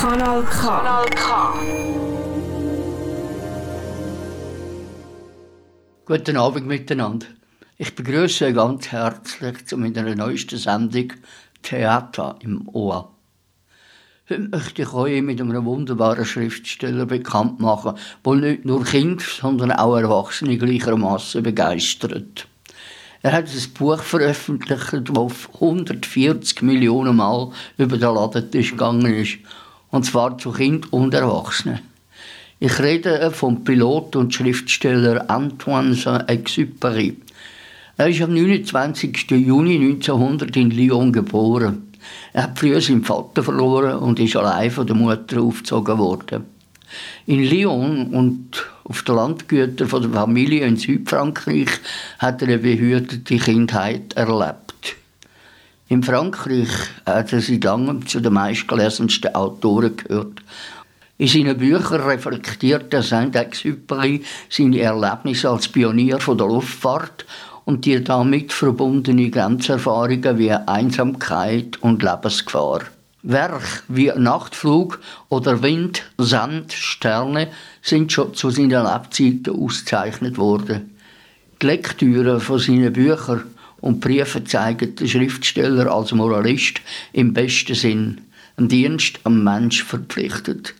Kanal K. Kanal K. Guten Abend miteinander. Ich begrüße euch ganz herzlich zu meiner neuesten Sendung Theater im Ohr. Heute möchte ich euch mit einem wunderbaren Schriftsteller bekannt machen, der nicht nur Kinder, sondern auch Erwachsene gleichermaßen begeistert. Er hat ein Buch veröffentlicht, das 140 Millionen Mal über den Ladentisch gegangen ist und zwar zu Kind und Erwachsenen. Ich rede vom Pilot und Schriftsteller Antoine Saint-Exupéry. Er ist am 29. Juni 1900 in Lyon geboren. Er hat früher seinen Vater verloren und ist allein von der Mutter aufgezogen worden. In Lyon und auf den Landgütern der Familie in Südfrankreich hat er eine behütete Kindheit erlebt. In Frankreich hat er seit langem zu den meistgelesensten Autoren gehört. In seinen Büchern reflektiert der Saint-Exupéry seine Erlebnisse als Pionier von der Luftfahrt und die damit verbundene Grenzerfahrungen wie Einsamkeit und Lebensgefahr. Werk wie Nachtflug oder Wind, Sand, Sterne sind schon zu seinen Lebzeiten ausgezeichnet worden. Die Lektüre von seinen Büchern und Briefe zeigen den Schriftsteller als Moralist im besten Sinn, einen Dienst am Mensch verpflichtet.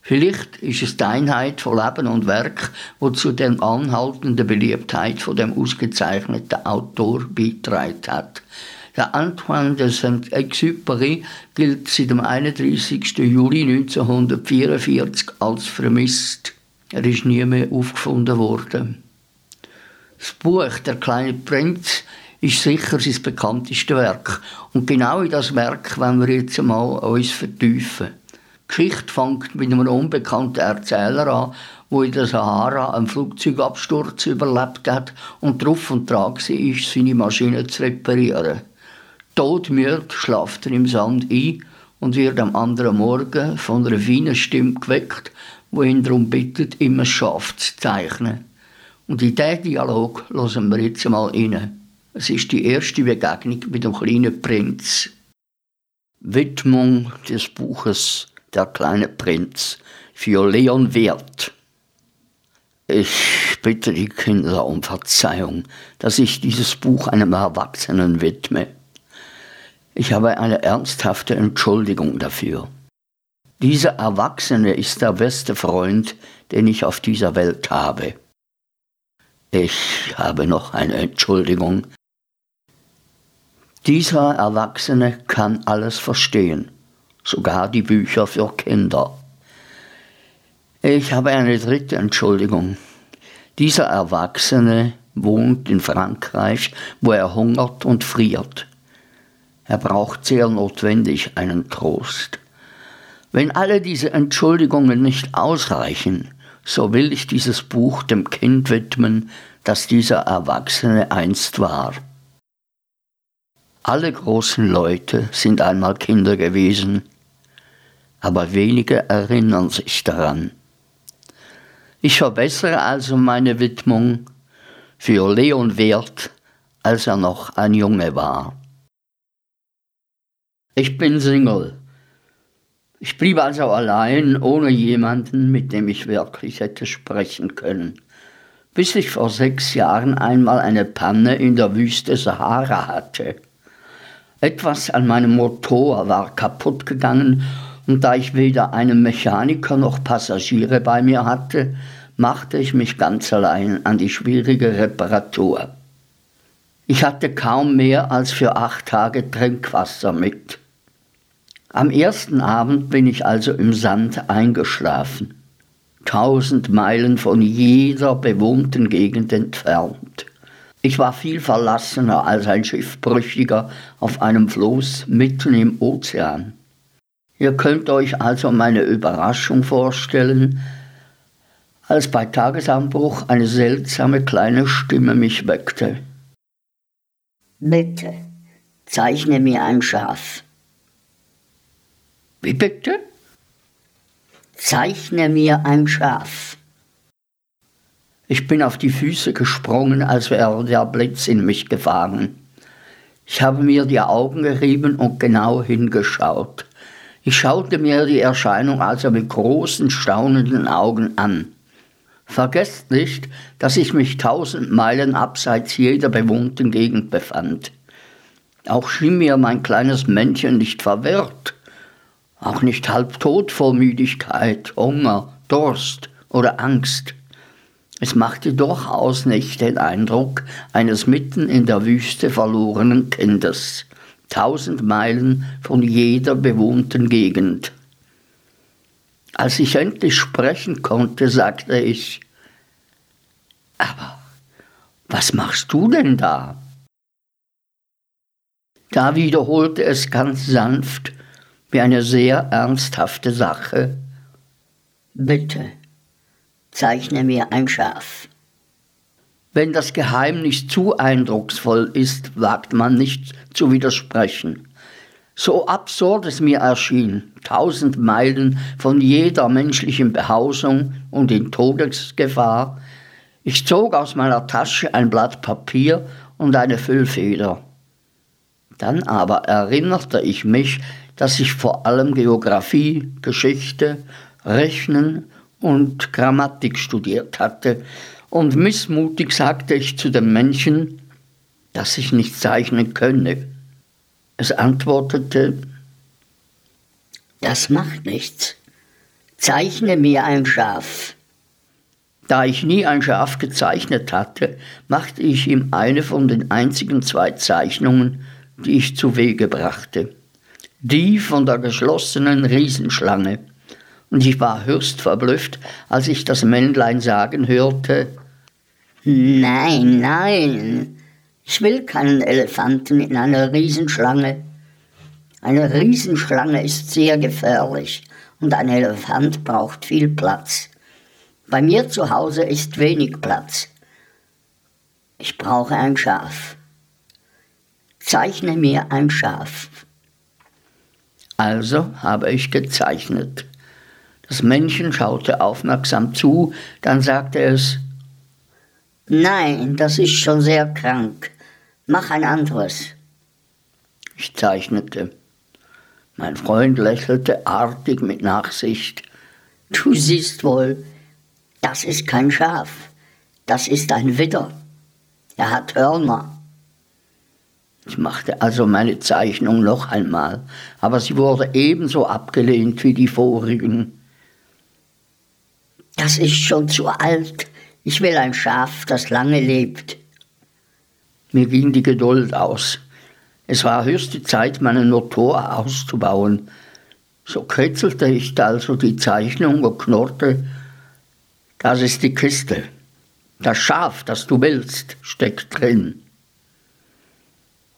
Vielleicht ist es die Einheit von Leben und Werk, wo zu der anhaltenden Beliebtheit von dem ausgezeichneten Autor beitragen hat. Der Antoine de Saint-Exupéry gilt seit dem 31. Juli 1944 als vermisst. Er ist nie mehr aufgefunden worden. Das Buch Der kleine Prinz ist sicher sein bekanntestes Werk. Und genau in das Werk wollen wir jetzt einmal uns vertiefen. Die Geschichte fängt mit einem unbekannten Erzähler an, der in der Sahara einen Flugzeugabsturz überlebt hat und drauf und dran war, seine Maschine zu reparieren. Todmüde schlaft er im Sand ein und wird am anderen Morgen von einer feinen Stimme geweckt, die ihn darum bittet, immer Schaf zu zeichnen. Und in diesen Dialog hören wir jetzt einmal rein. Es ist die erste Begegnung mit dem kleinen Prinz. Widmung des Buches Der kleine Prinz für Leon Wirth. Ich bitte die Kinder um Verzeihung, dass ich dieses Buch einem Erwachsenen widme. Ich habe eine ernsthafte Entschuldigung dafür. Dieser Erwachsene ist der beste Freund, den ich auf dieser Welt habe. Ich habe noch eine Entschuldigung dieser Erwachsene kann alles verstehen, sogar die Bücher für Kinder. Ich habe eine dritte Entschuldigung. Dieser Erwachsene wohnt in Frankreich, wo er hungert und friert. Er braucht sehr notwendig einen Trost. Wenn alle diese Entschuldigungen nicht ausreichen, so will ich dieses Buch dem Kind widmen, das dieser Erwachsene einst war. Alle großen Leute sind einmal Kinder gewesen, aber wenige erinnern sich daran. Ich verbessere also meine Widmung für Leon Wert, als er noch ein Junge war. Ich bin Single. Ich blieb also allein, ohne jemanden, mit dem ich wirklich hätte sprechen können, bis ich vor sechs Jahren einmal eine Panne in der Wüste Sahara hatte. Etwas an meinem Motor war kaputt gegangen und da ich weder einen Mechaniker noch Passagiere bei mir hatte, machte ich mich ganz allein an die schwierige Reparatur. Ich hatte kaum mehr als für acht Tage Trinkwasser mit. Am ersten Abend bin ich also im Sand eingeschlafen, tausend Meilen von jeder bewohnten Gegend entfernt. Ich war viel verlassener als ein Schiffbrüchiger auf einem Floß mitten im Ozean. Ihr könnt euch also meine Überraschung vorstellen, als bei Tagesanbruch eine seltsame kleine Stimme mich weckte. Bitte, zeichne mir ein Schaf. Wie bitte? Zeichne mir ein Schaf. Ich bin auf die Füße gesprungen, als wäre der Blitz in mich gefahren. Ich habe mir die Augen gerieben und genau hingeschaut. Ich schaute mir die Erscheinung also mit großen, staunenden Augen an. Vergesst nicht, dass ich mich tausend Meilen abseits jeder bewohnten Gegend befand. Auch schien mir mein kleines Männchen nicht verwirrt, auch nicht halbtot vor Müdigkeit, Hunger, Durst oder Angst. Es machte durchaus nicht den Eindruck eines mitten in der Wüste verlorenen Kindes, tausend Meilen von jeder bewohnten Gegend. Als ich endlich sprechen konnte, sagte ich, aber was machst du denn da? Da wiederholte es ganz sanft, wie eine sehr ernsthafte Sache. Bitte, zeichne mir ein Schaf. Wenn das Geheimnis zu eindrucksvoll ist, wagt man nicht zu widersprechen. So absurd es mir erschien, tausend Meilen von jeder menschlichen Behausung und in Todesgefahr, ich zog aus meiner Tasche ein Blatt Papier und eine Füllfeder. Dann aber erinnerte ich mich, dass ich vor allem Geographie, Geschichte, Rechnen und Grammatik studiert hatte, und missmutig sagte ich zu dem Männchen, dass ich nicht zeichnen könne. Es antwortete, Das macht nichts. Zeichne mir ein Schaf. Da ich nie ein Schaf gezeichnet hatte, machte ich ihm eine von den einzigen zwei Zeichnungen, die ich zu Wege brachte. Die von der geschlossenen Riesenschlange. Und ich war höchst verblüfft, als ich das Männlein sagen hörte, Nein, nein, ich will keinen Elefanten in einer Riesenschlange. Eine Riesenschlange ist sehr gefährlich und ein Elefant braucht viel Platz. Bei mir zu Hause ist wenig Platz. Ich brauche ein Schaf. Zeichne mir ein Schaf. Also habe ich gezeichnet. Das Männchen schaute aufmerksam zu, dann sagte es, Nein, das ist schon sehr krank. Mach ein anderes. Ich zeichnete. Mein Freund lächelte artig mit Nachsicht. Du siehst wohl, das ist kein Schaf, das ist ein Widder. Er hat Hörner. Ich machte also meine Zeichnung noch einmal, aber sie wurde ebenso abgelehnt wie die vorigen. Das ist schon zu alt. Ich will ein Schaf, das lange lebt. Mir ging die Geduld aus. Es war höchste Zeit, meinen Motor auszubauen. So kritzelte ich also die Zeichnung und knurrte, das ist die Kiste. Das Schaf, das du willst, steckt drin.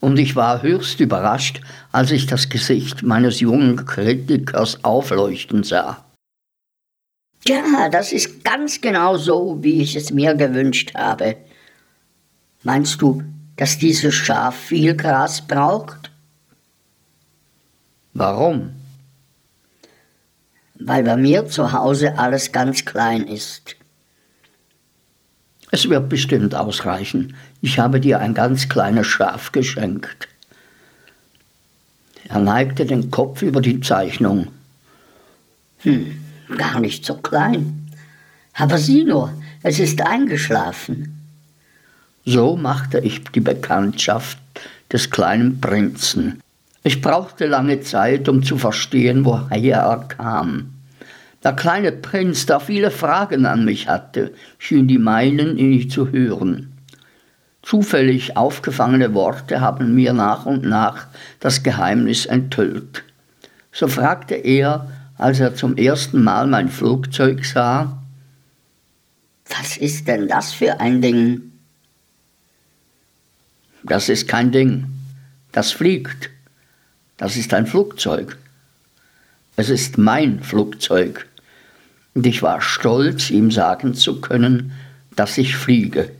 Und ich war höchst überrascht, als ich das Gesicht meines jungen Kritikers aufleuchten sah. Ja, das ist ganz genau so, wie ich es mir gewünscht habe. Meinst du, dass dieses Schaf viel Gras braucht? Warum? Weil bei mir zu Hause alles ganz klein ist. Es wird bestimmt ausreichen. Ich habe dir ein ganz kleines Schaf geschenkt. Er neigte den Kopf über die Zeichnung. Hm, gar nicht so klein. Aber sieh nur, es ist eingeschlafen. So machte ich die Bekanntschaft des kleinen Prinzen. Ich brauchte lange Zeit, um zu verstehen, woher er kam. Der kleine Prinz, der viele Fragen an mich hatte, schien die meinen nicht zu hören. Zufällig aufgefangene Worte haben mir nach und nach das Geheimnis enthüllt. So fragte er, als er zum ersten Mal mein Flugzeug sah, Was ist denn das für ein Ding? Das ist kein Ding. Das fliegt. Das ist ein Flugzeug. Es ist mein Flugzeug. Und ich war stolz, ihm sagen zu können, dass ich fliege.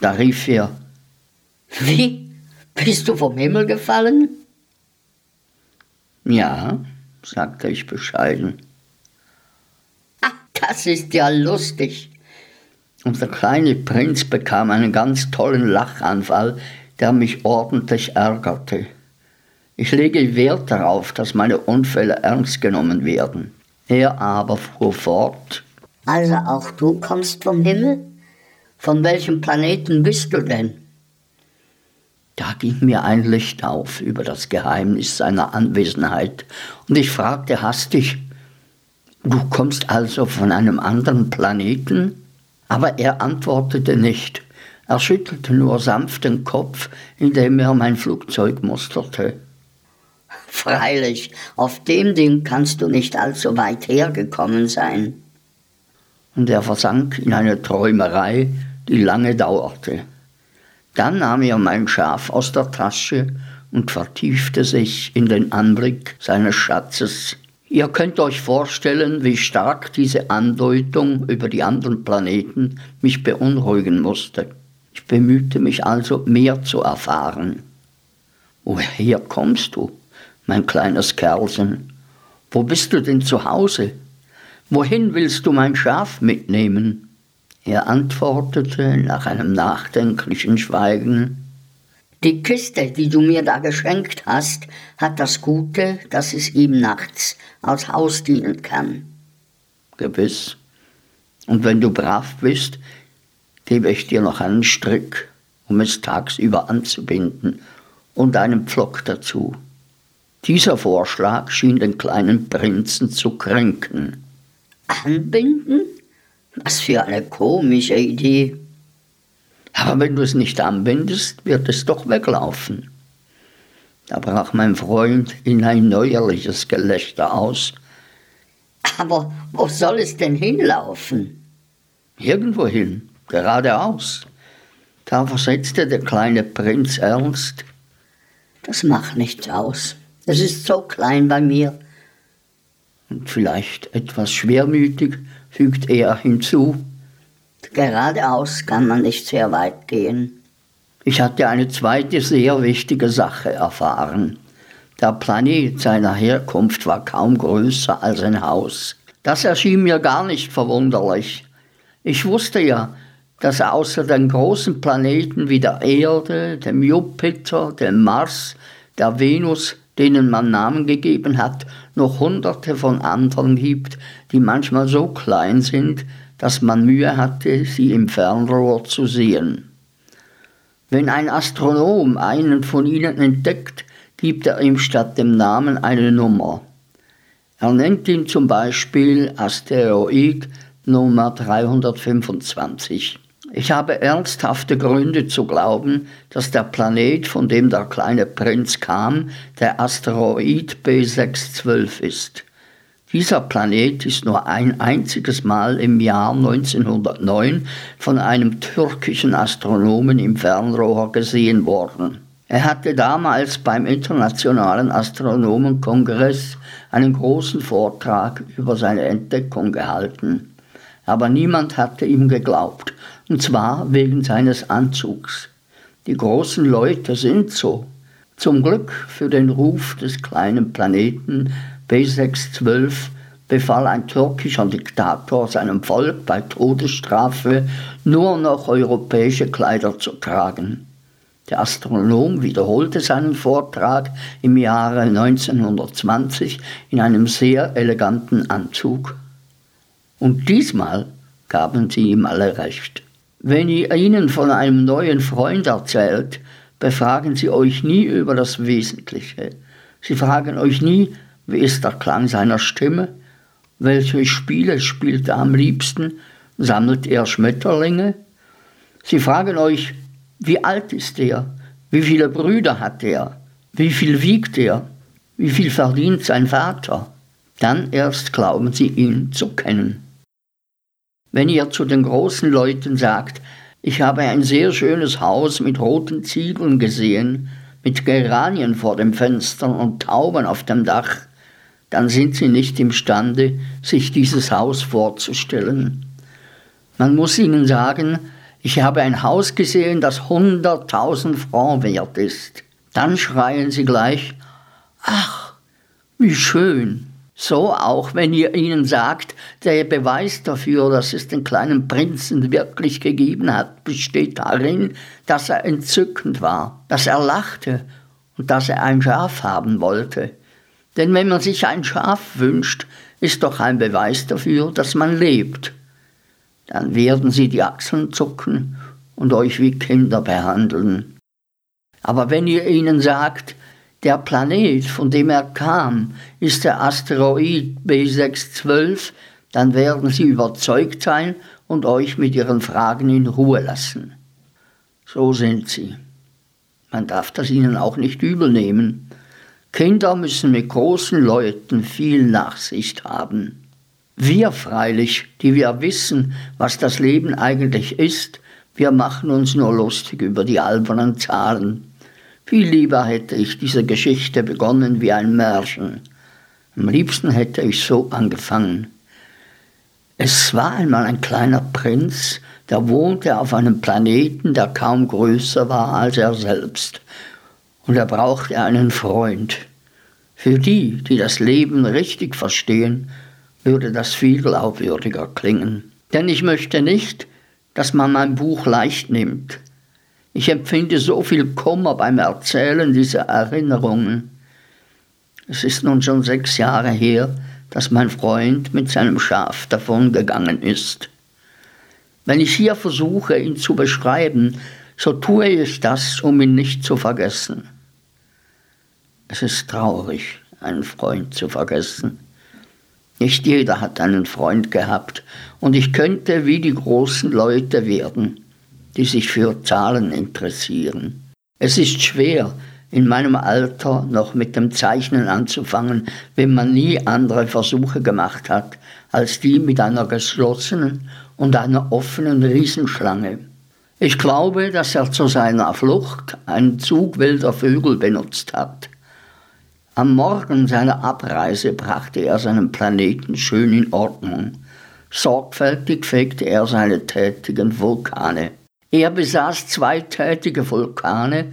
Da rief er, Wie? Bist du vom Himmel gefallen? ja, sagte ich bescheiden. Ach, das ist ja lustig. Und der kleine Prinz bekam einen ganz tollen Lachanfall, der mich ordentlich ärgerte. Ich lege Wert darauf, dass meine Unfälle ernst genommen werden. Er aber fuhr fort. Also auch du kommst vom Himmel? Von welchem Planeten bist du denn? Da ging mir ein Licht auf über das Geheimnis seiner Anwesenheit, und ich fragte hastig, Du kommst also von einem anderen Planeten? Aber er antwortete nicht. Er schüttelte nur sanft den Kopf, indem er mein Flugzeug musterte. Freilich, auf dem Ding kannst du nicht allzu weit hergekommen sein. Und er versank in eine Träumerei, die lange dauerte. Dann nahm er mein Schaf aus der Tasche und vertiefte sich in den Anblick seines Schatzes. Ihr könnt euch vorstellen, wie stark diese Andeutung über die anderen Planeten mich beunruhigen musste. Ich bemühte mich also, mehr zu erfahren. Woher kommst du, mein kleines Kerlchen? Wo bist du denn zu Hause? Wohin willst du mein Schaf mitnehmen? Er antwortete nach einem nachdenklichen Schweigen, die Kiste, die du mir da geschenkt hast, hat das Gute, dass es ihm nachts aus Haus dienen kann. Gewiss. Und wenn du brav bist, gebe ich dir noch einen Strick, um es tagsüber anzubinden, und einen Pflock dazu. Dieser Vorschlag schien den kleinen Prinzen zu kränken. Anbinden? Was für eine komische Idee. Aber wenn du es nicht anbindest, wird es doch weglaufen. Da brach mein Freund in ein neuerliches Gelächter aus. Aber wo soll es denn hinlaufen? Irgendwohin, geradeaus. Da versetzte der kleine Prinz ernst. Das macht nichts aus. Es ist so klein bei mir. Und vielleicht etwas schwermütig fügt er hinzu. Geradeaus kann man nicht sehr weit gehen. Ich hatte eine zweite sehr wichtige Sache erfahren. Der Planet seiner Herkunft war kaum größer als ein Haus. Das erschien mir gar nicht verwunderlich. Ich wusste ja, dass außer den großen Planeten wie der Erde, dem Jupiter, dem Mars, der Venus, denen man Namen gegeben hat, noch hunderte von anderen gibt, die manchmal so klein sind, dass man Mühe hatte, sie im Fernrohr zu sehen. Wenn ein Astronom einen von ihnen entdeckt, gibt er ihm statt dem Namen eine Nummer. Er nennt ihn zum Beispiel Asteroid Nummer 325. Ich habe ernsthafte Gründe zu glauben, dass der Planet, von dem der kleine Prinz kam, der Asteroid B612 ist. Dieser Planet ist nur ein einziges Mal im Jahr 1909 von einem türkischen Astronomen im Fernrohr gesehen worden. Er hatte damals beim Internationalen Astronomenkongress einen großen Vortrag über seine Entdeckung gehalten. Aber niemand hatte ihm geglaubt, und zwar wegen seines Anzugs. Die großen Leute sind so. Zum Glück für den Ruf des kleinen Planeten B612 befahl ein türkischer Diktator seinem Volk bei Todesstrafe nur noch europäische Kleider zu tragen. Der Astronom wiederholte seinen Vortrag im Jahre 1920 in einem sehr eleganten Anzug. Und diesmal gaben sie ihm alle recht. Wenn ihr ihnen von einem neuen Freund erzählt, befragen sie euch nie über das Wesentliche. Sie fragen euch nie, wie ist der Klang seiner Stimme? Welche Spiele spielt er am liebsten? Sammelt er Schmetterlinge? Sie fragen euch, wie alt ist er? Wie viele Brüder hat er? Wie viel wiegt er? Wie viel verdient sein Vater? Dann erst glauben sie ihn zu kennen. Wenn ihr zu den großen Leuten sagt, ich habe ein sehr schönes Haus mit roten Ziegeln gesehen, mit Geranien vor den Fenstern und Tauben auf dem Dach, dann sind sie nicht imstande, sich dieses Haus vorzustellen. Man muss ihnen sagen, ich habe ein Haus gesehen, das 100.000 Francs wert ist. Dann schreien sie gleich, ach, wie schön. So auch, wenn ihr ihnen sagt, der Beweis dafür, dass es den kleinen Prinzen wirklich gegeben hat, besteht darin, dass er entzückend war, dass er lachte und dass er ein Schaf haben wollte. Denn wenn man sich ein Schaf wünscht, ist doch ein Beweis dafür, dass man lebt. Dann werden sie die Achseln zucken und euch wie Kinder behandeln. Aber wenn ihr ihnen sagt, der Planet, von dem er kam, ist der Asteroid B612, dann werden sie überzeugt sein und euch mit ihren Fragen in Ruhe lassen. So sind sie. Man darf das ihnen auch nicht übel nehmen. Kinder müssen mit großen Leuten viel Nachsicht haben. Wir freilich, die wir wissen, was das Leben eigentlich ist, wir machen uns nur lustig über die albernen Zahlen. Viel lieber hätte ich diese Geschichte begonnen wie ein Märchen. Am liebsten hätte ich so angefangen. Es war einmal ein kleiner Prinz, der wohnte auf einem Planeten, der kaum größer war als er selbst. Und er brauchte einen Freund. Für die, die das Leben richtig verstehen, würde das viel glaubwürdiger klingen. Denn ich möchte nicht, dass man mein Buch leicht nimmt. Ich empfinde so viel Kummer beim Erzählen dieser Erinnerungen. Es ist nun schon sechs Jahre her, dass mein Freund mit seinem Schaf davongegangen ist. Wenn ich hier versuche, ihn zu beschreiben, so tue ich das, um ihn nicht zu vergessen. Es ist traurig, einen Freund zu vergessen. Nicht jeder hat einen Freund gehabt, und ich könnte wie die großen Leute werden die sich für Zahlen interessieren. Es ist schwer, in meinem Alter noch mit dem Zeichnen anzufangen, wenn man nie andere Versuche gemacht hat, als die mit einer geschlossenen und einer offenen Riesenschlange. Ich glaube, dass er zu seiner Flucht einen Zug wilder Vögel benutzt hat. Am Morgen seiner Abreise brachte er seinen Planeten schön in Ordnung. Sorgfältig fegte er seine tätigen Vulkane. Er besaß zwei tätige Vulkane,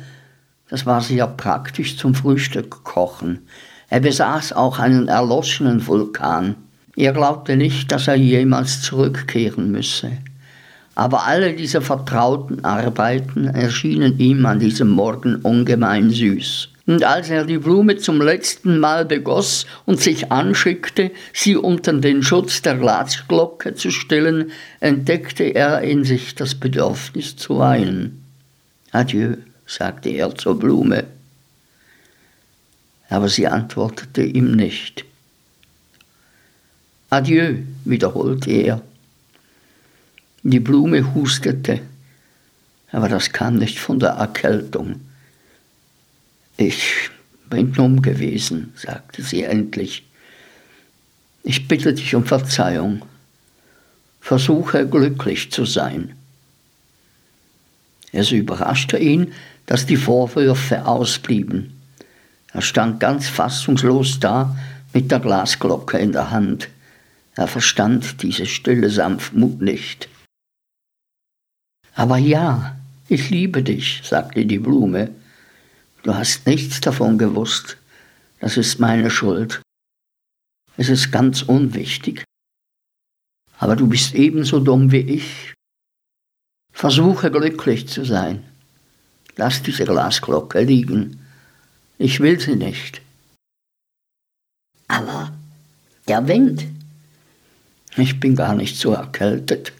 das war sehr praktisch zum Frühstück kochen. Er besaß auch einen erloschenen Vulkan. Er glaubte nicht, dass er jemals zurückkehren müsse. Aber alle diese vertrauten Arbeiten erschienen ihm an diesem Morgen ungemein süß. Und als er die Blume zum letzten Mal begoss und sich anschickte, sie unter den Schutz der Glasglocke zu stellen, entdeckte er in sich das Bedürfnis zu weinen. Adieu, sagte er zur Blume. Aber sie antwortete ihm nicht. Adieu, wiederholte er. Die Blume hustete, aber das kam nicht von der Erkältung. Ich bin dumm gewesen, sagte sie endlich. Ich bitte dich um Verzeihung. Versuche glücklich zu sein. Es überraschte ihn, dass die Vorwürfe ausblieben. Er stand ganz fassungslos da mit der Glasglocke in der Hand. Er verstand diese stille Sanftmut nicht. Aber ja, ich liebe dich, sagte die Blume Du hast nichts davon gewusst. Das ist meine Schuld. Es ist ganz unwichtig. Aber du bist ebenso dumm wie ich. Versuche glücklich zu sein. Lass diese Glasglocke liegen. Ich will sie nicht. Aber der Wind. Ich bin gar nicht so erkältet.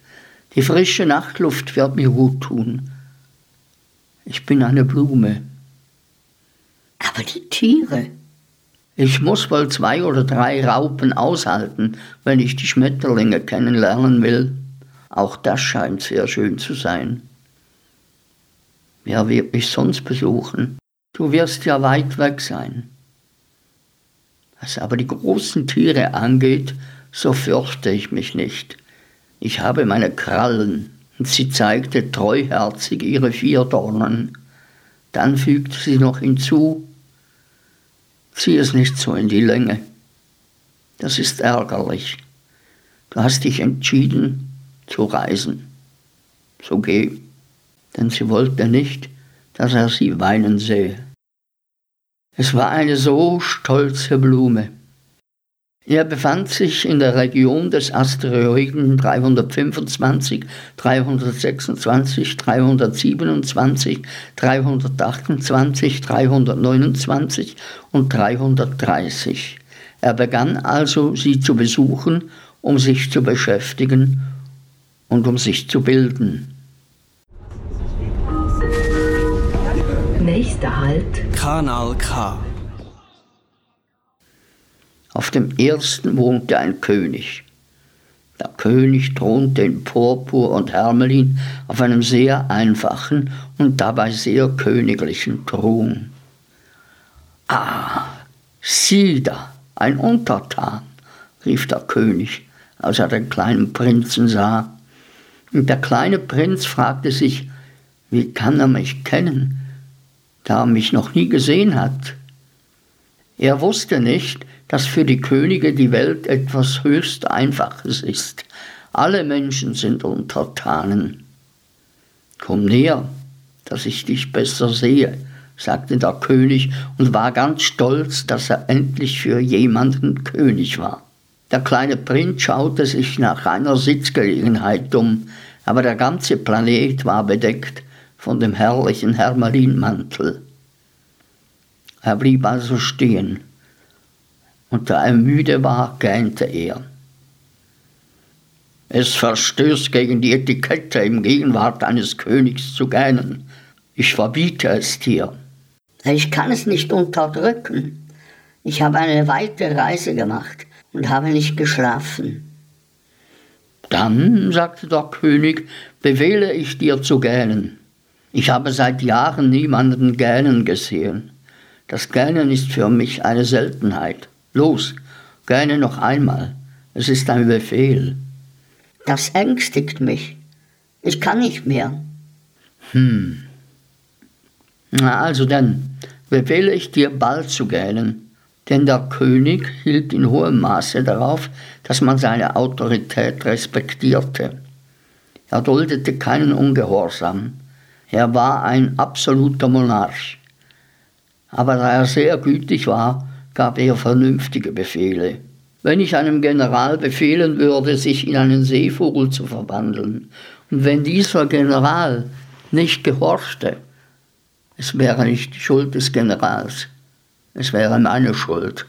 Die frische Nachtluft wird mir gut tun. Ich bin eine Blume. Aber die Tiere. Ich muss wohl zwei oder drei Raupen aushalten, wenn ich die Schmetterlinge kennenlernen will. Auch das scheint sehr schön zu sein. Wer wird mich sonst besuchen? Du wirst ja weit weg sein. Was aber die großen Tiere angeht, so fürchte ich mich nicht. Ich habe meine Krallen, und sie zeigte treuherzig ihre vier Dornen. Dann fügte sie noch hinzu, zieh es nicht so in die Länge. Das ist ärgerlich. Du hast dich entschieden zu reisen. So geh, denn sie wollte nicht, dass er sie weinen sehe. Es war eine so stolze Blume. Er befand sich in der Region des Asteroiden 325, 326, 327, 328, 329 und 330. Er begann also, sie zu besuchen, um sich zu beschäftigen und um sich zu bilden. Nächster Halt. Kanal K. Auf dem ersten wohnte ein König. Der König thronte in Purpur und Hermelin auf einem sehr einfachen und dabei sehr königlichen Thron. Ah, sieh da, ein Untertan, rief der König, als er den kleinen Prinzen sah. Und der kleine Prinz fragte sich, wie kann er mich kennen, da er mich noch nie gesehen hat. Er wusste nicht, dass für die Könige die Welt etwas höchst Einfaches ist. Alle Menschen sind Untertanen. Komm näher, dass ich dich besser sehe, sagte der König und war ganz stolz, dass er endlich für jemanden König war. Der kleine Prinz schaute sich nach einer Sitzgelegenheit um, aber der ganze Planet war bedeckt von dem herrlichen Hermelinmantel. Er blieb also stehen, und da er müde war, gähnte er. Es verstößt gegen die Etikette, im Gegenwart eines Königs zu gähnen. Ich verbiete es dir. Ich kann es nicht unterdrücken. Ich habe eine weite Reise gemacht und habe nicht geschlafen. Dann, sagte der König, befehle ich dir zu gähnen. Ich habe seit Jahren niemanden gähnen gesehen. Das Gähnen ist für mich eine Seltenheit. Los, gähne noch einmal. Es ist ein Befehl. Das ängstigt mich. Ich kann nicht mehr. Hm. Na also dann, befehle ich dir bald zu gähnen, denn der König hielt in hohem Maße darauf, dass man seine Autorität respektierte. Er duldete keinen Ungehorsam. Er war ein absoluter Monarch. Aber da er sehr gütig war, gab er vernünftige Befehle. Wenn ich einem General befehlen würde, sich in einen Seevogel zu verwandeln, und wenn dieser General nicht gehorchte, es wäre nicht die Schuld des Generals, es wäre meine Schuld.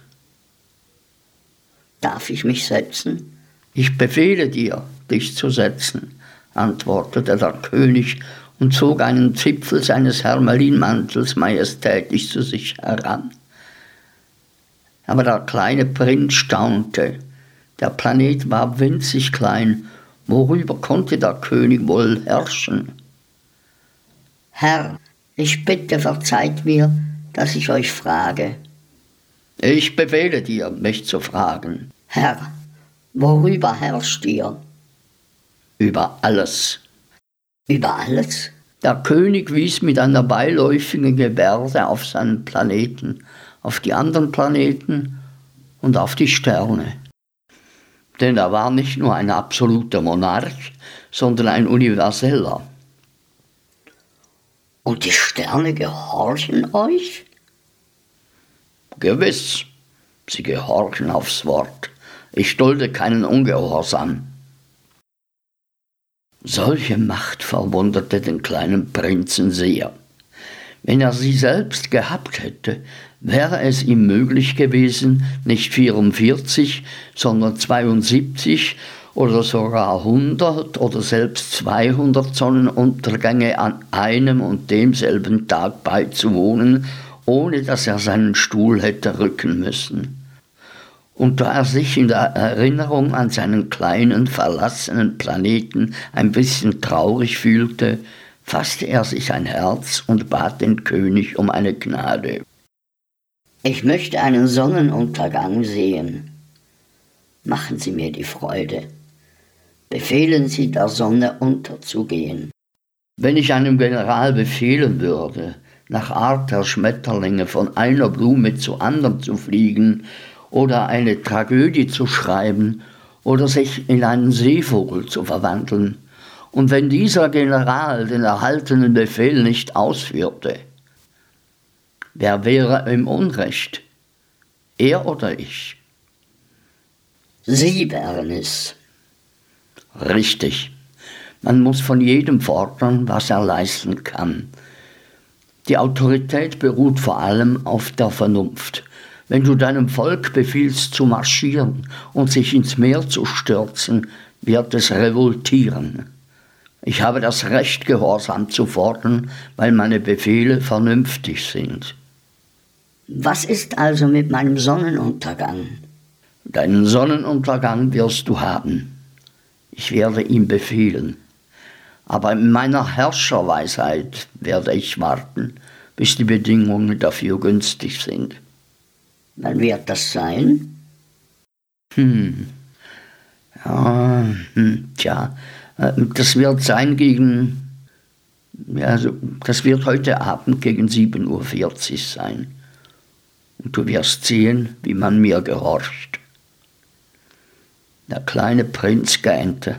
Darf ich mich setzen? Ich befehle dir, dich zu setzen, antwortete der König und zog einen Zipfel seines Hermelinmantels majestätisch zu sich heran. Aber der kleine Prinz staunte. Der Planet war winzig klein. Worüber konnte der König wohl herrschen? Herr, ich bitte, verzeiht mir, dass ich euch frage. Ich befehle dir, mich zu fragen. Herr, worüber herrscht ihr? Über alles. Über alles? Der König wies mit einer beiläufigen Gebärde auf seinen Planeten, auf die anderen Planeten und auf die Sterne. Denn er war nicht nur ein absoluter Monarch, sondern ein universeller. Und die Sterne gehorchen euch? Gewiss, sie gehorchen aufs Wort. Ich dulde keinen Ungehorsam. Solche Macht verwunderte den kleinen Prinzen sehr. Wenn er sie selbst gehabt hätte, wäre es ihm möglich gewesen, nicht 44, sondern 72 oder sogar 100 oder selbst 200 Sonnenuntergänge an einem und demselben Tag beizuwohnen, ohne dass er seinen Stuhl hätte rücken müssen. Und da er sich in der Erinnerung an seinen kleinen, verlassenen Planeten ein bisschen traurig fühlte, fasste er sich ein Herz und bat den König um eine Gnade. Ich möchte einen Sonnenuntergang sehen. Machen Sie mir die Freude. Befehlen Sie der Sonne unterzugehen. Wenn ich einem General befehlen würde, nach Art der Schmetterlinge von einer Blume zu anderen zu fliegen oder eine Tragödie zu schreiben oder sich in einen Seevogel zu verwandeln. Und wenn dieser General den erhaltenen Befehl nicht ausführte, wer wäre im Unrecht? Er oder ich? Sie wären es. Richtig. Man muss von jedem fordern, was er leisten kann. Die Autorität beruht vor allem auf der Vernunft. Wenn du deinem Volk befiehlst zu marschieren und sich ins Meer zu stürzen, wird es revoltieren. Ich habe das Recht, Gehorsam zu fordern, weil meine Befehle vernünftig sind. Was ist also mit meinem Sonnenuntergang? Deinen Sonnenuntergang wirst du haben. Ich werde ihm befehlen. Aber in meiner Herrscherweisheit werde ich warten, bis die Bedingungen dafür günstig sind. Wann wird das sein? Hm. Ja, hm, tja, das wird sein gegen, also das wird heute Abend gegen 7.40 Uhr sein. Und du wirst sehen, wie man mir gehorcht. Der kleine Prinz gähnte.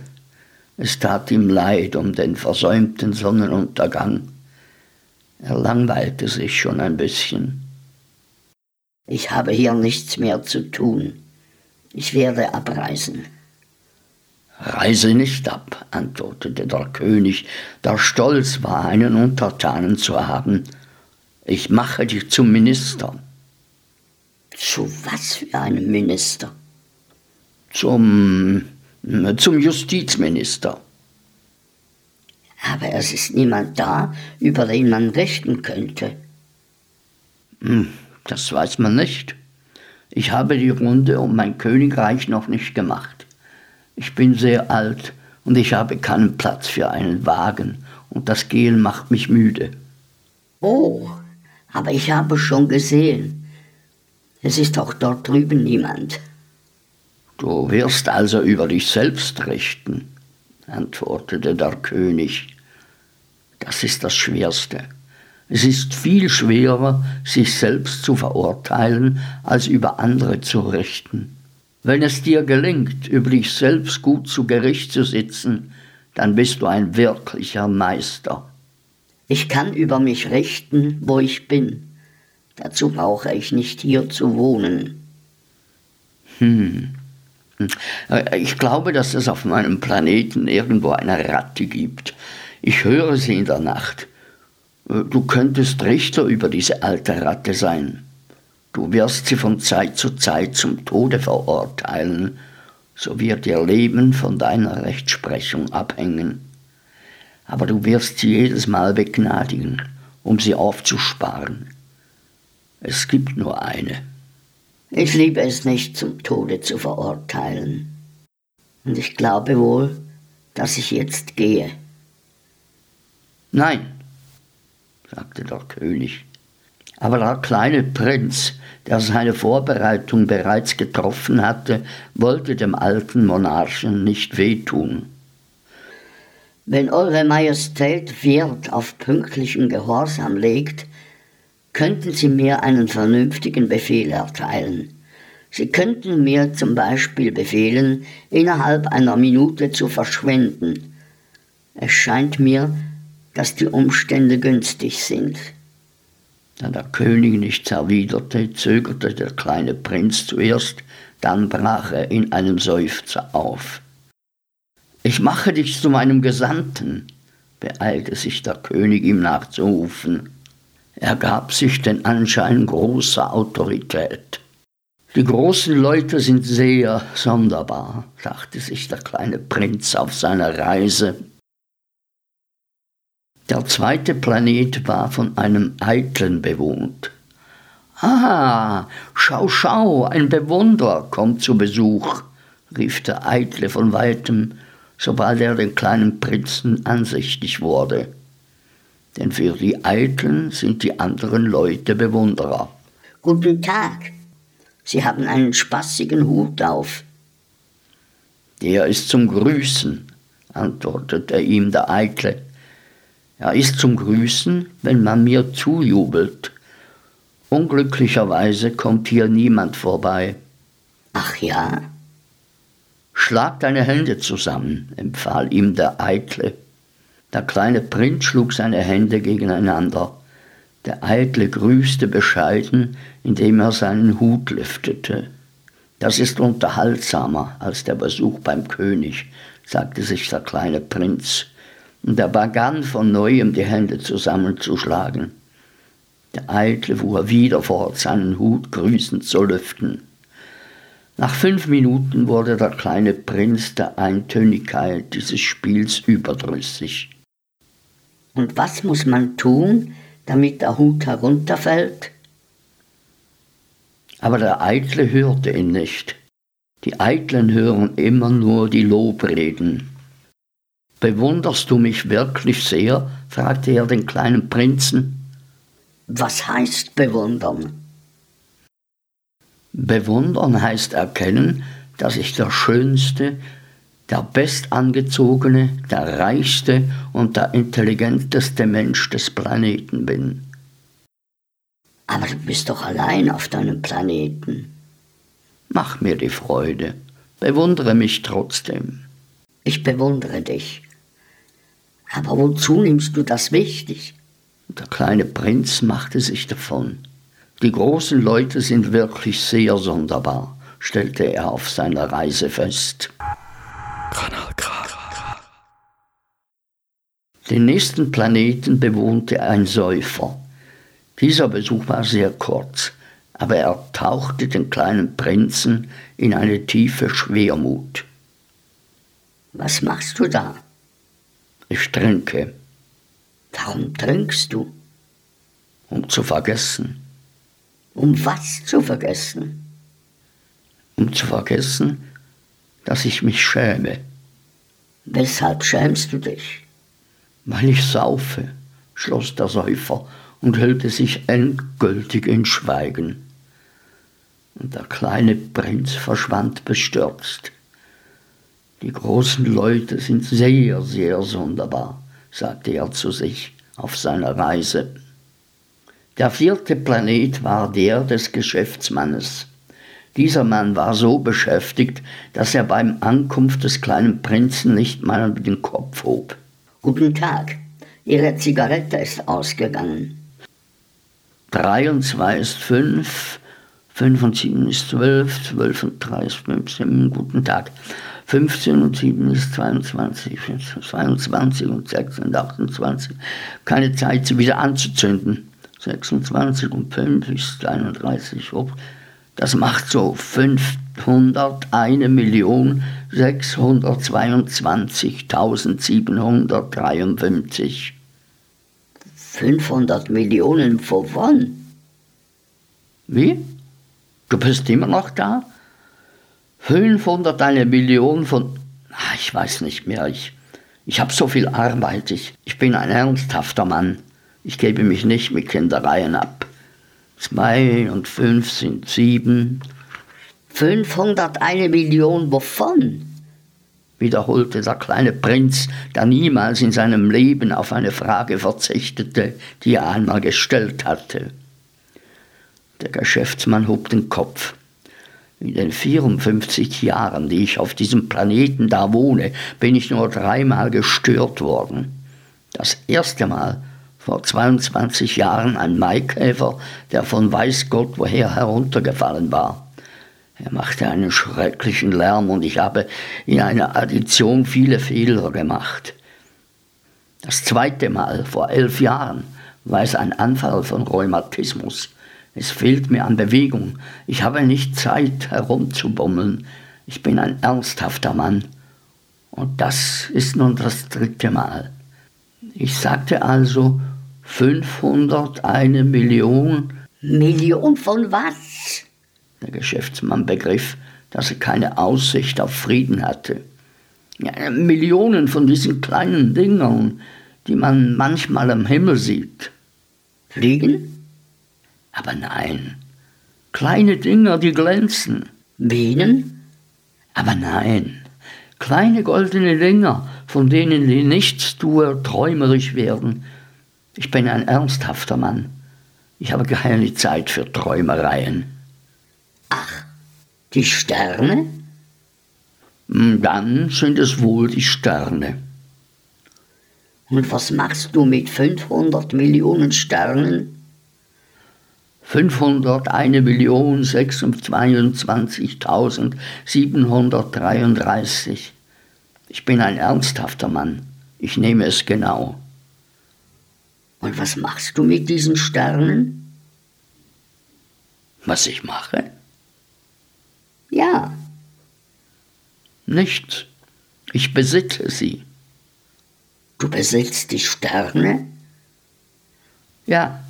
Es tat ihm leid um den versäumten Sonnenuntergang. Er langweilte sich schon ein bisschen. Ich habe hier nichts mehr zu tun. Ich werde abreisen. Reise nicht ab, antwortete der König, der stolz war, einen Untertanen zu haben. Ich mache dich zum Minister. Zu was für einem Minister? Zum, zum Justizminister. Aber es ist niemand da, über den man richten könnte. Hm, das weiß man nicht. Ich habe die Runde um mein Königreich noch nicht gemacht. Ich bin sehr alt und ich habe keinen Platz für einen Wagen und das Gehen macht mich müde. Oh, aber ich habe schon gesehen. Es ist auch dort drüben niemand. Du wirst also über dich selbst richten, antwortete der König. Das ist das Schwerste. Es ist viel schwerer, sich selbst zu verurteilen, als über andere zu richten. Wenn es dir gelingt, über dich selbst gut zu Gericht zu sitzen, dann bist du ein wirklicher Meister. Ich kann über mich richten, wo ich bin. Dazu brauche ich nicht hier zu wohnen. Hm. Ich glaube, dass es auf meinem Planeten irgendwo eine Ratte gibt. Ich höre sie in der Nacht. Du könntest Richter über diese alte Ratte sein. Du wirst sie von Zeit zu Zeit zum Tode verurteilen, so wird ihr Leben von deiner Rechtsprechung abhängen. Aber du wirst sie jedes Mal begnadigen, um sie aufzusparen. Es gibt nur eine. Ich liebe es nicht, zum Tode zu verurteilen. Und ich glaube wohl, dass ich jetzt gehe. Nein, sagte der König. Aber der kleine Prinz, der seine Vorbereitung bereits getroffen hatte, wollte dem alten Monarchen nicht wehtun. Wenn Eure Majestät Wert auf pünktlichen Gehorsam legt, könnten Sie mir einen vernünftigen Befehl erteilen. Sie könnten mir zum Beispiel befehlen, innerhalb einer Minute zu verschwinden. Es scheint mir, dass die Umstände günstig sind. Da der König nichts erwiderte, zögerte der kleine Prinz zuerst, dann brach er in einem Seufzer auf. Ich mache dich zu meinem Gesandten, beeilte sich der König ihm nachzurufen. Er gab sich den Anschein großer Autorität. Die großen Leute sind sehr sonderbar, dachte sich der kleine Prinz auf seiner Reise. Der zweite Planet war von einem Eitlen bewohnt. Ah, schau, schau, ein Bewunderer kommt zu Besuch, rief der Eitle von weitem, sobald er den kleinen Prinzen ansichtig wurde denn für die Eitlen sind die anderen Leute Bewunderer. Guten Tag. Sie haben einen spaßigen Hut auf. Der ist zum Grüßen, antwortete ihm der Eitle. Er ist zum Grüßen, wenn man mir zujubelt. Unglücklicherweise kommt hier niemand vorbei. Ach ja? Schlag deine Hände zusammen, empfahl ihm der Eitle. Der kleine Prinz schlug seine Hände gegeneinander. Der Eitle grüßte bescheiden, indem er seinen Hut lüftete. Das ist unterhaltsamer als der Besuch beim König, sagte sich der kleine Prinz, und er begann von neuem die Hände zusammenzuschlagen. Der Eitle fuhr wieder fort, seinen Hut grüßend zu lüften. Nach fünf Minuten wurde der kleine Prinz der Eintönigkeit dieses Spiels überdrüssig. Und was muss man tun, damit der Hut herunterfällt? Aber der Eitle hörte ihn nicht. Die Eitlen hören immer nur die Lobreden. Bewunderst du mich wirklich sehr? fragte er den kleinen Prinzen. Was heißt bewundern? Bewundern heißt erkennen, dass ich der Schönste, der bestangezogene, der reichste und der intelligenteste Mensch des Planeten bin. Aber du bist doch allein auf deinem Planeten. Mach mir die Freude, bewundere mich trotzdem. Ich bewundere dich. Aber wozu nimmst du das wichtig? Der kleine Prinz machte sich davon. Die großen Leute sind wirklich sehr sonderbar, stellte er auf seiner Reise fest. Kanal. Den nächsten Planeten bewohnte ein Säufer. Dieser Besuch war sehr kurz, aber er tauchte den kleinen Prinzen in eine tiefe Schwermut. Was machst du da? Ich trinke. Warum trinkst du? Um zu vergessen. Um was zu vergessen? Um zu vergessen, dass ich mich schäme. Weshalb schämst du dich? Weil ich saufe, schloss der Säufer und hüllte sich endgültig in Schweigen. Und der kleine Prinz verschwand bestürzt. Die großen Leute sind sehr, sehr sonderbar, sagte er zu sich auf seiner Reise. Der vierte Planet war der des Geschäftsmannes. Dieser Mann war so beschäftigt, dass er beim Ankunft des kleinen Prinzen nicht mal den Kopf hob. Guten Tag, Ihre Zigarette ist ausgegangen. Drei und zwei ist fünf, fünf und sieben ist zwölf, zwölf und drei ist fünfzehn. Guten Tag. 15 und 7 ist 22, 22 und 6 und 28. Keine Zeit, sie wieder anzuzünden. 26 und 5 ist 31. Das macht so 501 Million 622.753. 500 Millionen wovon? Wie? Du bist immer noch da? 500, eine Million von... Ah, ich weiß nicht mehr, ich, ich habe so viel Arbeit, ich, ich bin ein ernsthafter Mann. Ich gebe mich nicht mit Kindereien ab. Zwei und fünf sind sieben. 500, eine Million wovon? wiederholte der kleine Prinz, der niemals in seinem Leben auf eine Frage verzichtete, die er einmal gestellt hatte. Der Geschäftsmann hob den Kopf. In den 54 Jahren, die ich auf diesem Planeten da wohne, bin ich nur dreimal gestört worden. Das erste Mal vor 22 Jahren ein Maikäfer, der von weiß Gott woher heruntergefallen war. Er machte einen schrecklichen Lärm und ich habe in einer Addition viele Fehler gemacht. Das zweite Mal vor elf Jahren war es ein Anfall von Rheumatismus. Es fehlt mir an Bewegung. Ich habe nicht Zeit herumzubummeln. Ich bin ein ernsthafter Mann. Und das ist nun das dritte Mal. Ich sagte also 500, eine Million. Million von was? Der Geschäftsmann begriff, dass er keine Aussicht auf Frieden hatte. Ja, Millionen von diesen kleinen Dingern, die man manchmal am Himmel sieht. Fliegen? Aber nein, kleine Dinger, die glänzen. Bienen? Aber nein, kleine goldene Dinger, von denen die Nichtstuer träumerisch werden. Ich bin ein ernsthafter Mann. Ich habe keine Zeit für Träumereien. Ach, die Sterne? Hm, dann sind es wohl die Sterne. Und was machst du mit 500 Millionen Sternen? 501.026.733. Ich bin ein ernsthafter Mann. Ich nehme es genau. Und was machst du mit diesen Sternen? Was ich mache? Ja. Nichts. Ich besitze sie. Du besitzt die Sterne? Ja.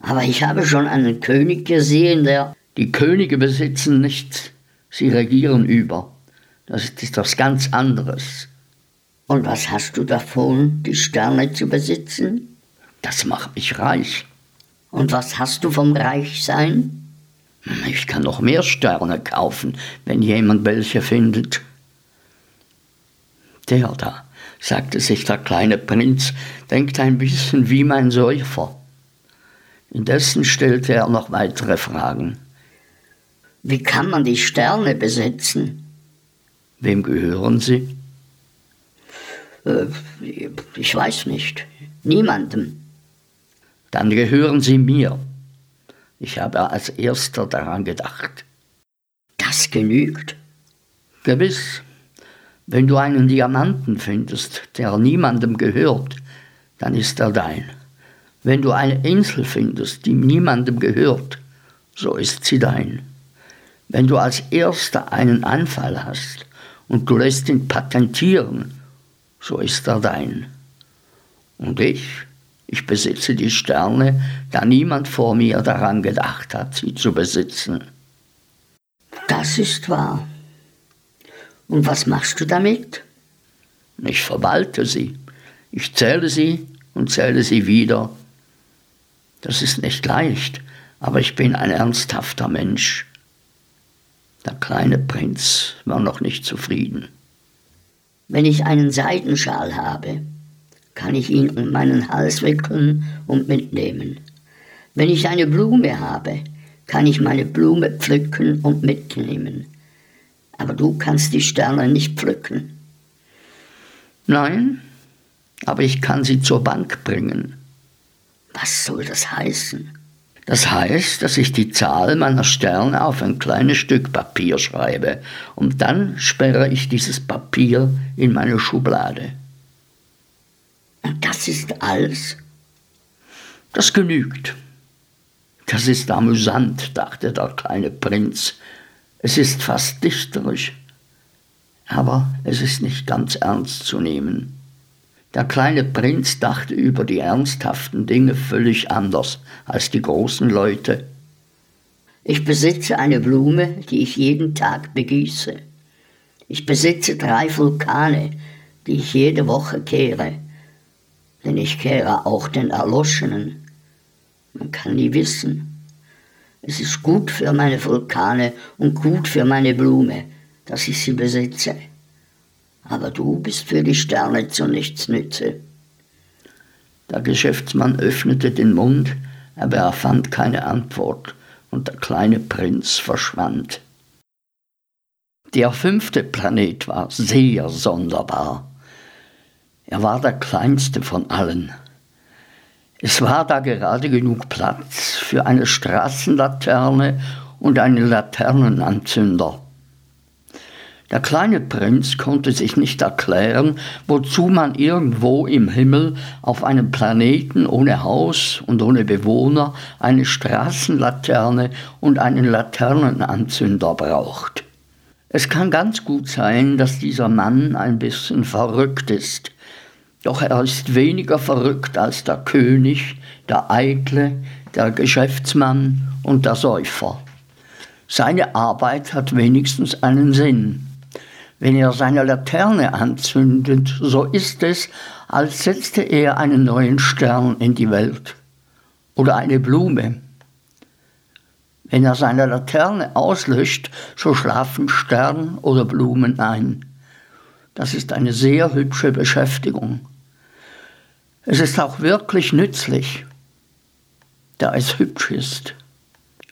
Aber ich habe schon einen König gesehen, der. Die Könige besitzen nichts. Sie regieren über. Das ist etwas ganz anderes. Und was hast du davon, die Sterne zu besitzen? Das macht mich reich. Und was hast du vom Reichsein? Ich kann noch mehr Sterne kaufen, wenn jemand welche findet. Der da, sagte sich der kleine Prinz, denkt ein bisschen wie mein Säufer. Indessen stellte er noch weitere Fragen. Wie kann man die Sterne besitzen? Wem gehören sie? Äh, ich weiß nicht. Niemandem. Dann gehören sie mir. Ich habe als erster daran gedacht. Das genügt. Gewiss. Wenn du einen Diamanten findest, der niemandem gehört, dann ist er dein. Wenn du eine Insel findest, die niemandem gehört, so ist sie dein. Wenn du als erster einen Anfall hast und du lässt ihn patentieren, so ist er dein. Und ich, ich besitze die Sterne, da niemand vor mir daran gedacht hat, sie zu besitzen. Das ist wahr. Und was machst du damit? Ich verwalte sie. Ich zähle sie und zähle sie wieder. Das ist nicht leicht, aber ich bin ein ernsthafter Mensch. Der kleine Prinz war noch nicht zufrieden. Wenn ich einen Seidenschal habe, kann ich ihn um meinen Hals wickeln und mitnehmen. Wenn ich eine Blume habe, kann ich meine Blume pflücken und mitnehmen aber du kannst die Sterne nicht pflücken. Nein, aber ich kann sie zur Bank bringen. Was soll das heißen? Das heißt, dass ich die Zahl meiner Sterne auf ein kleines Stück Papier schreibe und dann sperre ich dieses Papier in meine Schublade. Und das ist alles? Das genügt. Das ist amüsant, dachte der kleine Prinz, es ist fast dichterisch, aber es ist nicht ganz ernst zu nehmen. Der kleine Prinz dachte über die ernsthaften Dinge völlig anders als die großen Leute. Ich besitze eine Blume, die ich jeden Tag begieße. Ich besitze drei Vulkane, die ich jede Woche kehre. Denn ich kehre auch den Erloschenen. Man kann nie wissen, es ist gut für meine Vulkane und gut für meine Blume, dass ich sie besitze. Aber du bist für die Sterne zu nichts nütze. Der Geschäftsmann öffnete den Mund, aber er fand keine Antwort und der kleine Prinz verschwand. Der fünfte Planet war sehr sonderbar. Er war der kleinste von allen. Es war da gerade genug Platz für eine Straßenlaterne und einen Laternenanzünder. Der kleine Prinz konnte sich nicht erklären, wozu man irgendwo im Himmel auf einem Planeten ohne Haus und ohne Bewohner eine Straßenlaterne und einen Laternenanzünder braucht. Es kann ganz gut sein, dass dieser Mann ein bisschen verrückt ist, doch er ist weniger verrückt als der König, der Eitle, der Geschäftsmann und der Säufer. Seine Arbeit hat wenigstens einen Sinn. Wenn er seine Laterne anzündet, so ist es, als setzte er einen neuen Stern in die Welt oder eine Blume. Wenn er seine Laterne auslöscht, so schlafen Stern oder Blumen ein. Das ist eine sehr hübsche Beschäftigung. Es ist auch wirklich nützlich, da es hübsch ist.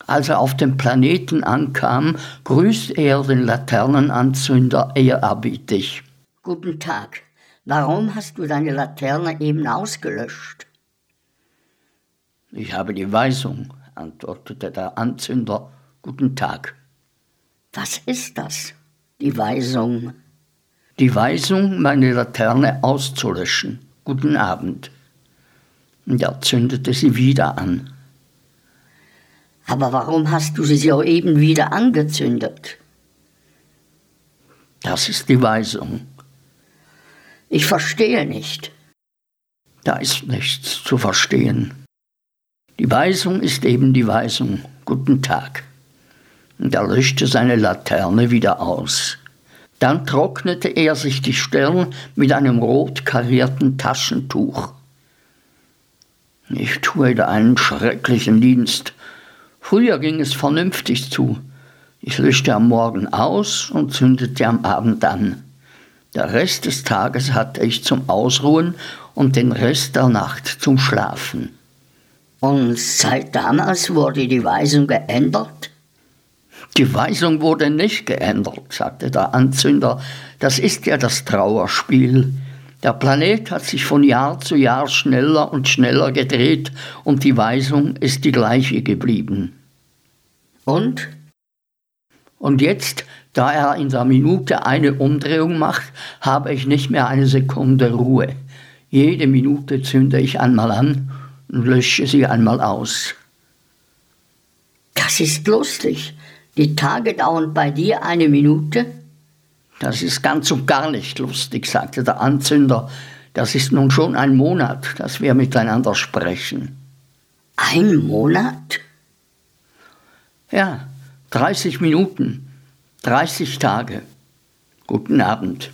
Als er auf dem Planeten ankam, grüßt er den Laternenanzünder ehrerbietig. Guten Tag. Warum hast du deine Laterne eben ausgelöscht? Ich habe die Weisung antwortete der Anzünder. Guten Tag. Was ist das? Die Weisung. Die Weisung, meine Laterne auszulöschen. Guten Abend. Und er zündete sie wieder an. Aber warum hast du sie soeben wieder angezündet? Das ist die Weisung. Ich verstehe nicht. Da ist nichts zu verstehen. Die Weisung ist eben die Weisung. Guten Tag. Und er löschte seine Laterne wieder aus. Dann trocknete er sich die Stirn mit einem rot karierten Taschentuch. Ich tue da einen schrecklichen Dienst. Früher ging es vernünftig zu. Ich löschte am Morgen aus und zündete am Abend an. Der Rest des Tages hatte ich zum Ausruhen und den Rest der Nacht zum Schlafen. Und seit damals wurde die Weisung geändert? Die Weisung wurde nicht geändert, sagte der Anzünder. Das ist ja das Trauerspiel. Der Planet hat sich von Jahr zu Jahr schneller und schneller gedreht und die Weisung ist die gleiche geblieben. Und? Und jetzt, da er in der Minute eine Umdrehung macht, habe ich nicht mehr eine Sekunde Ruhe. Jede Minute zünde ich einmal an und lösche sie einmal aus. Das ist lustig. Die Tage dauern bei dir eine Minute? Das ist ganz und gar nicht lustig, sagte der Anzünder. Das ist nun schon ein Monat, dass wir miteinander sprechen. Ein Monat? Ja, 30 Minuten, 30 Tage. Guten Abend.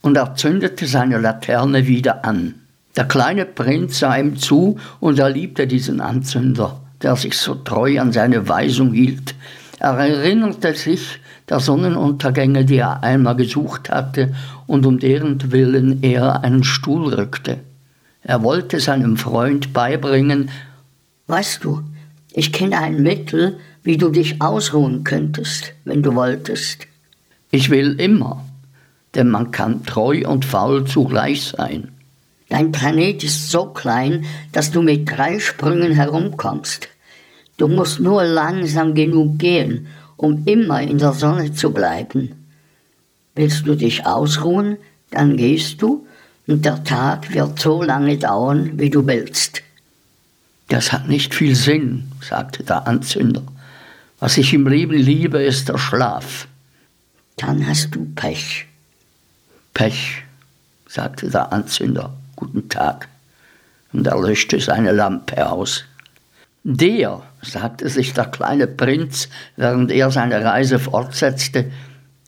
Und er zündete seine Laterne wieder an. Der kleine Prinz sah ihm zu und er liebte diesen Anzünder, der sich so treu an seine Weisung hielt. Er erinnerte sich der Sonnenuntergänge, die er einmal gesucht hatte und um deren Willen er einen Stuhl rückte. Er wollte seinem Freund beibringen, Weißt du, ich kenne ein Mittel, wie du dich ausruhen könntest, wenn du wolltest. Ich will immer, denn man kann treu und faul zugleich sein. Dein Planet ist so klein, dass du mit drei Sprüngen herumkommst. Du musst nur langsam genug gehen, um immer in der Sonne zu bleiben. Willst du dich ausruhen, dann gehst du, und der Tag wird so lange dauern, wie du willst. Das hat nicht viel Sinn, sagte der Anzünder. Was ich im Leben liebe, ist der Schlaf. Dann hast du Pech. Pech, sagte der Anzünder. Guten Tag. Und er löschte seine Lampe aus. Der, sagte sich der kleine Prinz, während er seine Reise fortsetzte,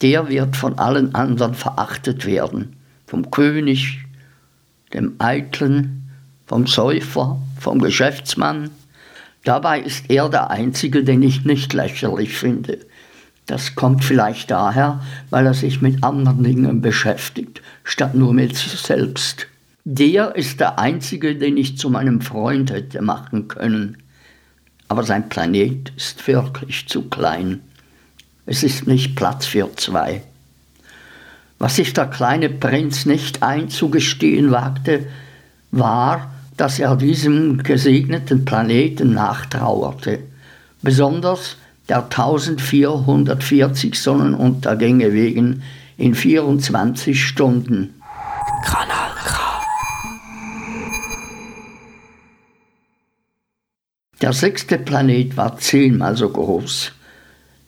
der wird von allen anderen verachtet werden. Vom König, dem Eitlen, vom Säufer, vom Geschäftsmann. Dabei ist er der Einzige, den ich nicht lächerlich finde. Das kommt vielleicht daher, weil er sich mit anderen Dingen beschäftigt, statt nur mit sich selbst. Der ist der Einzige, den ich zu meinem Freund hätte machen können. Aber sein Planet ist wirklich zu klein. Es ist nicht Platz für zwei. Was sich der kleine Prinz nicht einzugestehen wagte, war, dass er diesem gesegneten Planeten nachtrauerte, besonders der 1440 Sonnenuntergänge wegen in 24 Stunden. Kanal Der sechste Planet war zehnmal so groß.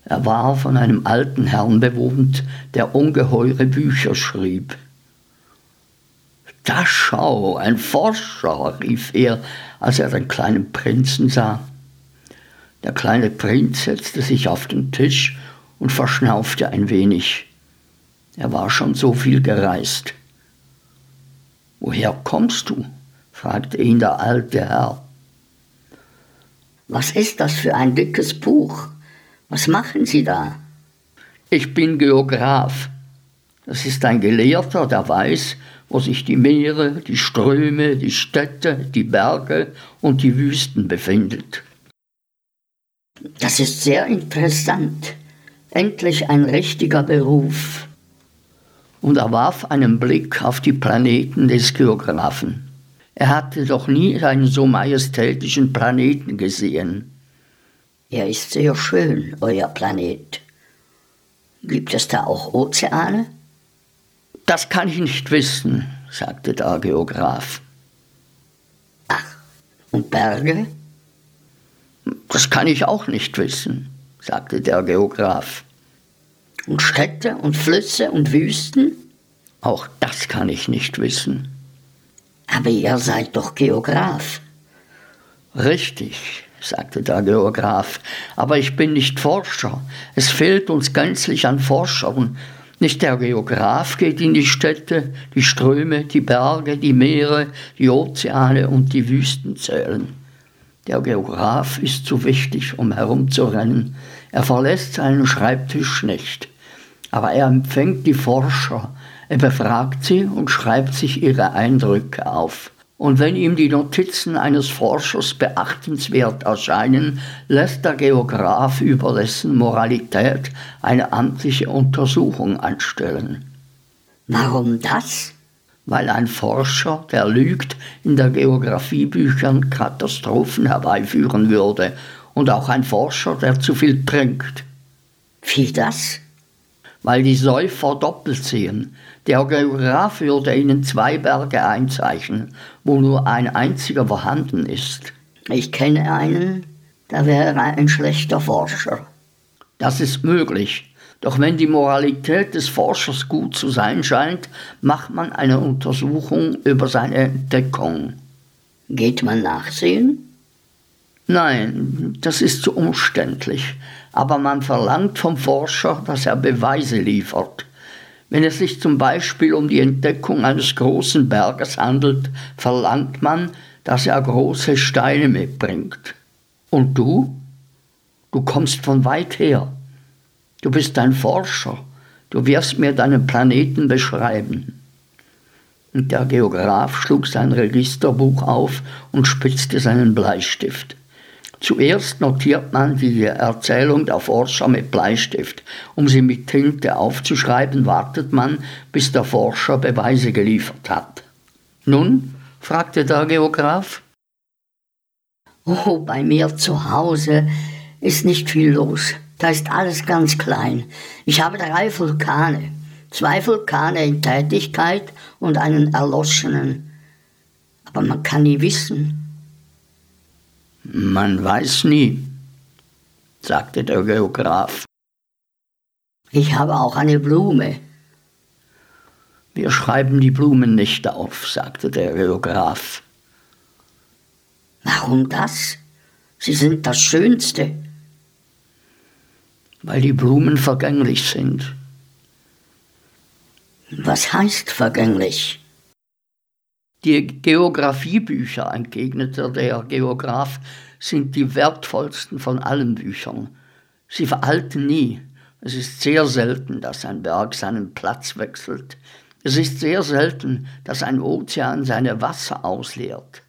Er war von einem alten Herrn bewohnt, der ungeheure Bücher schrieb. Da schau, ein Forscher, rief er, als er den kleinen Prinzen sah. Der kleine Prinz setzte sich auf den Tisch und verschnaufte ein wenig. Er war schon so viel gereist. Woher kommst du? fragte ihn der alte Herr. Was ist das für ein dickes Buch? Was machen Sie da? Ich bin Geograph. Das ist ein Gelehrter, der weiß, wo sich die Meere, die Ströme, die Städte, die Berge und die Wüsten befindet. Das ist sehr interessant. Endlich ein richtiger Beruf. Und er warf einen Blick auf die Planeten des Geographen. Er hatte doch nie einen so majestätischen Planeten gesehen. Er ist sehr schön, euer Planet. Gibt es da auch Ozeane? Das kann ich nicht wissen, sagte der Geograf. Ach, und Berge? Das kann ich auch nicht wissen, sagte der Geograf. Und Städte und Flüsse und Wüsten? Auch das kann ich nicht wissen. Aber ihr seid doch Geograf. Richtig, sagte der Geograf, aber ich bin nicht Forscher. Es fehlt uns gänzlich an Forschern. Nicht der Geograf geht in die Städte, die Ströme, die Berge, die Meere, die Ozeane und die Wüsten zählen. Der Geograf ist zu wichtig, um herumzurennen. Er verlässt seinen Schreibtisch nicht. Aber er empfängt die Forscher, er befragt sie und schreibt sich ihre Eindrücke auf. Und wenn ihm die Notizen eines Forschers beachtenswert erscheinen, lässt der Geograf über dessen Moralität eine amtliche Untersuchung anstellen. Warum das? Weil ein Forscher, der lügt, in der Geographiebüchern Katastrophen herbeiführen würde und auch ein Forscher, der zu viel trinkt. Wie das? Weil die Säufer doppelt sehen. Der Geograf würde ihnen zwei Berge einzeichnen, wo nur ein einziger vorhanden ist. Ich kenne einen, der wäre ein schlechter Forscher. Das ist möglich. Doch wenn die Moralität des Forschers gut zu sein scheint, macht man eine Untersuchung über seine Entdeckung. Geht man nachsehen? Nein, das ist zu umständlich. Aber man verlangt vom Forscher, dass er Beweise liefert. Wenn es sich zum Beispiel um die Entdeckung eines großen Berges handelt, verlangt man, dass er große Steine mitbringt. Und du? Du kommst von weit her. Du bist ein Forscher. Du wirst mir deinen Planeten beschreiben. Und der Geograf schlug sein Registerbuch auf und spitzte seinen Bleistift. Zuerst notiert man die Erzählung der Forscher mit Bleistift. Um sie mit Tinte aufzuschreiben, wartet man, bis der Forscher Beweise geliefert hat. Nun? fragte der Geograf. Oh, bei mir zu Hause ist nicht viel los. Da ist alles ganz klein. Ich habe drei Vulkane. Zwei Vulkane in Tätigkeit und einen erloschenen. Aber man kann nie wissen, man weiß nie, sagte der Geograf. Ich habe auch eine Blume. Wir schreiben die Blumen nicht auf, sagte der Geograf. Warum das? Sie sind das Schönste. Weil die Blumen vergänglich sind. Was heißt vergänglich? Die Geographiebücher, entgegnete der Geograf, sind die wertvollsten von allen Büchern. Sie veralten nie. Es ist sehr selten, dass ein Berg seinen Platz wechselt. Es ist sehr selten, dass ein Ozean seine Wasser ausleert.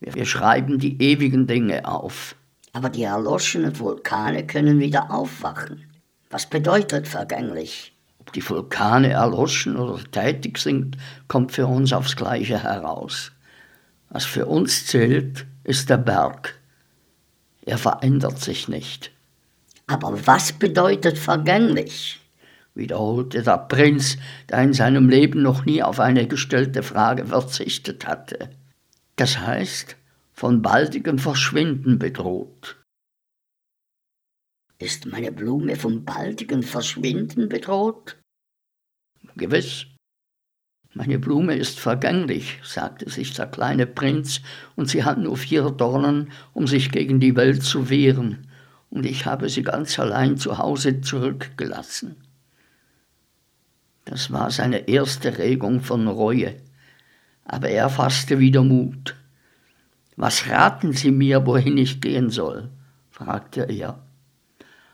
Wir schreiben die ewigen Dinge auf. Aber die erloschenen Vulkane können wieder aufwachen. Was bedeutet vergänglich? Ob die Vulkane erloschen oder tätig sind, kommt für uns aufs Gleiche heraus. Was für uns zählt, ist der Berg. Er verändert sich nicht. Aber was bedeutet vergänglich? wiederholte der Prinz, der in seinem Leben noch nie auf eine gestellte Frage verzichtet hatte. Das heißt, von baldigem Verschwinden bedroht. Ist meine Blume vom baldigen Verschwinden bedroht? Gewiss. Meine Blume ist vergänglich, sagte sich der kleine Prinz, und sie hat nur vier Dornen, um sich gegen die Welt zu wehren, und ich habe sie ganz allein zu Hause zurückgelassen. Das war seine erste Regung von Reue, aber er fasste wieder Mut. Was raten Sie mir, wohin ich gehen soll? fragte er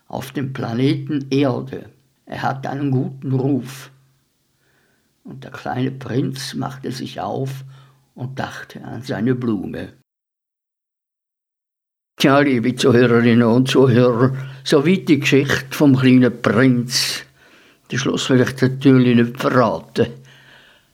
auf dem Planeten Erde. Er hat einen guten Ruf. Und der kleine Prinz machte sich auf und dachte an seine Blume. Tja, liebe Zuhörerinnen und Zuhörer, soweit die Geschichte vom kleinen Prinz. Den Schluss will ich natürlich nicht verraten.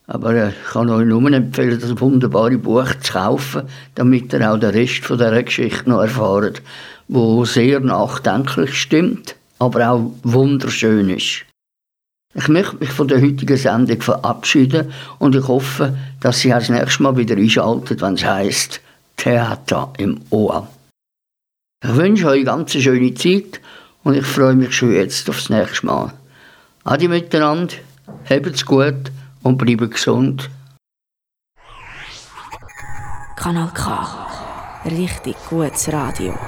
Aber ich kann euch nur empfehlen, das wunderbare Buch zu kaufen, damit ihr auch den Rest dieser Geschichte noch erfahrt wo sehr nachdenklich stimmt, aber auch wunderschön ist. Ich möchte mich von der heutigen Sendung verabschieden und ich hoffe, dass Sie das nächste Mal wieder einschalten, wenn es heisst Theater im Ohr. Ich wünsche euch eine ganz schöne Zeit und ich freue mich schon jetzt aufs nächste Mal. Adi miteinander, habt's gut und bleibt gesund. Kanal K. Richtig gutes Radio.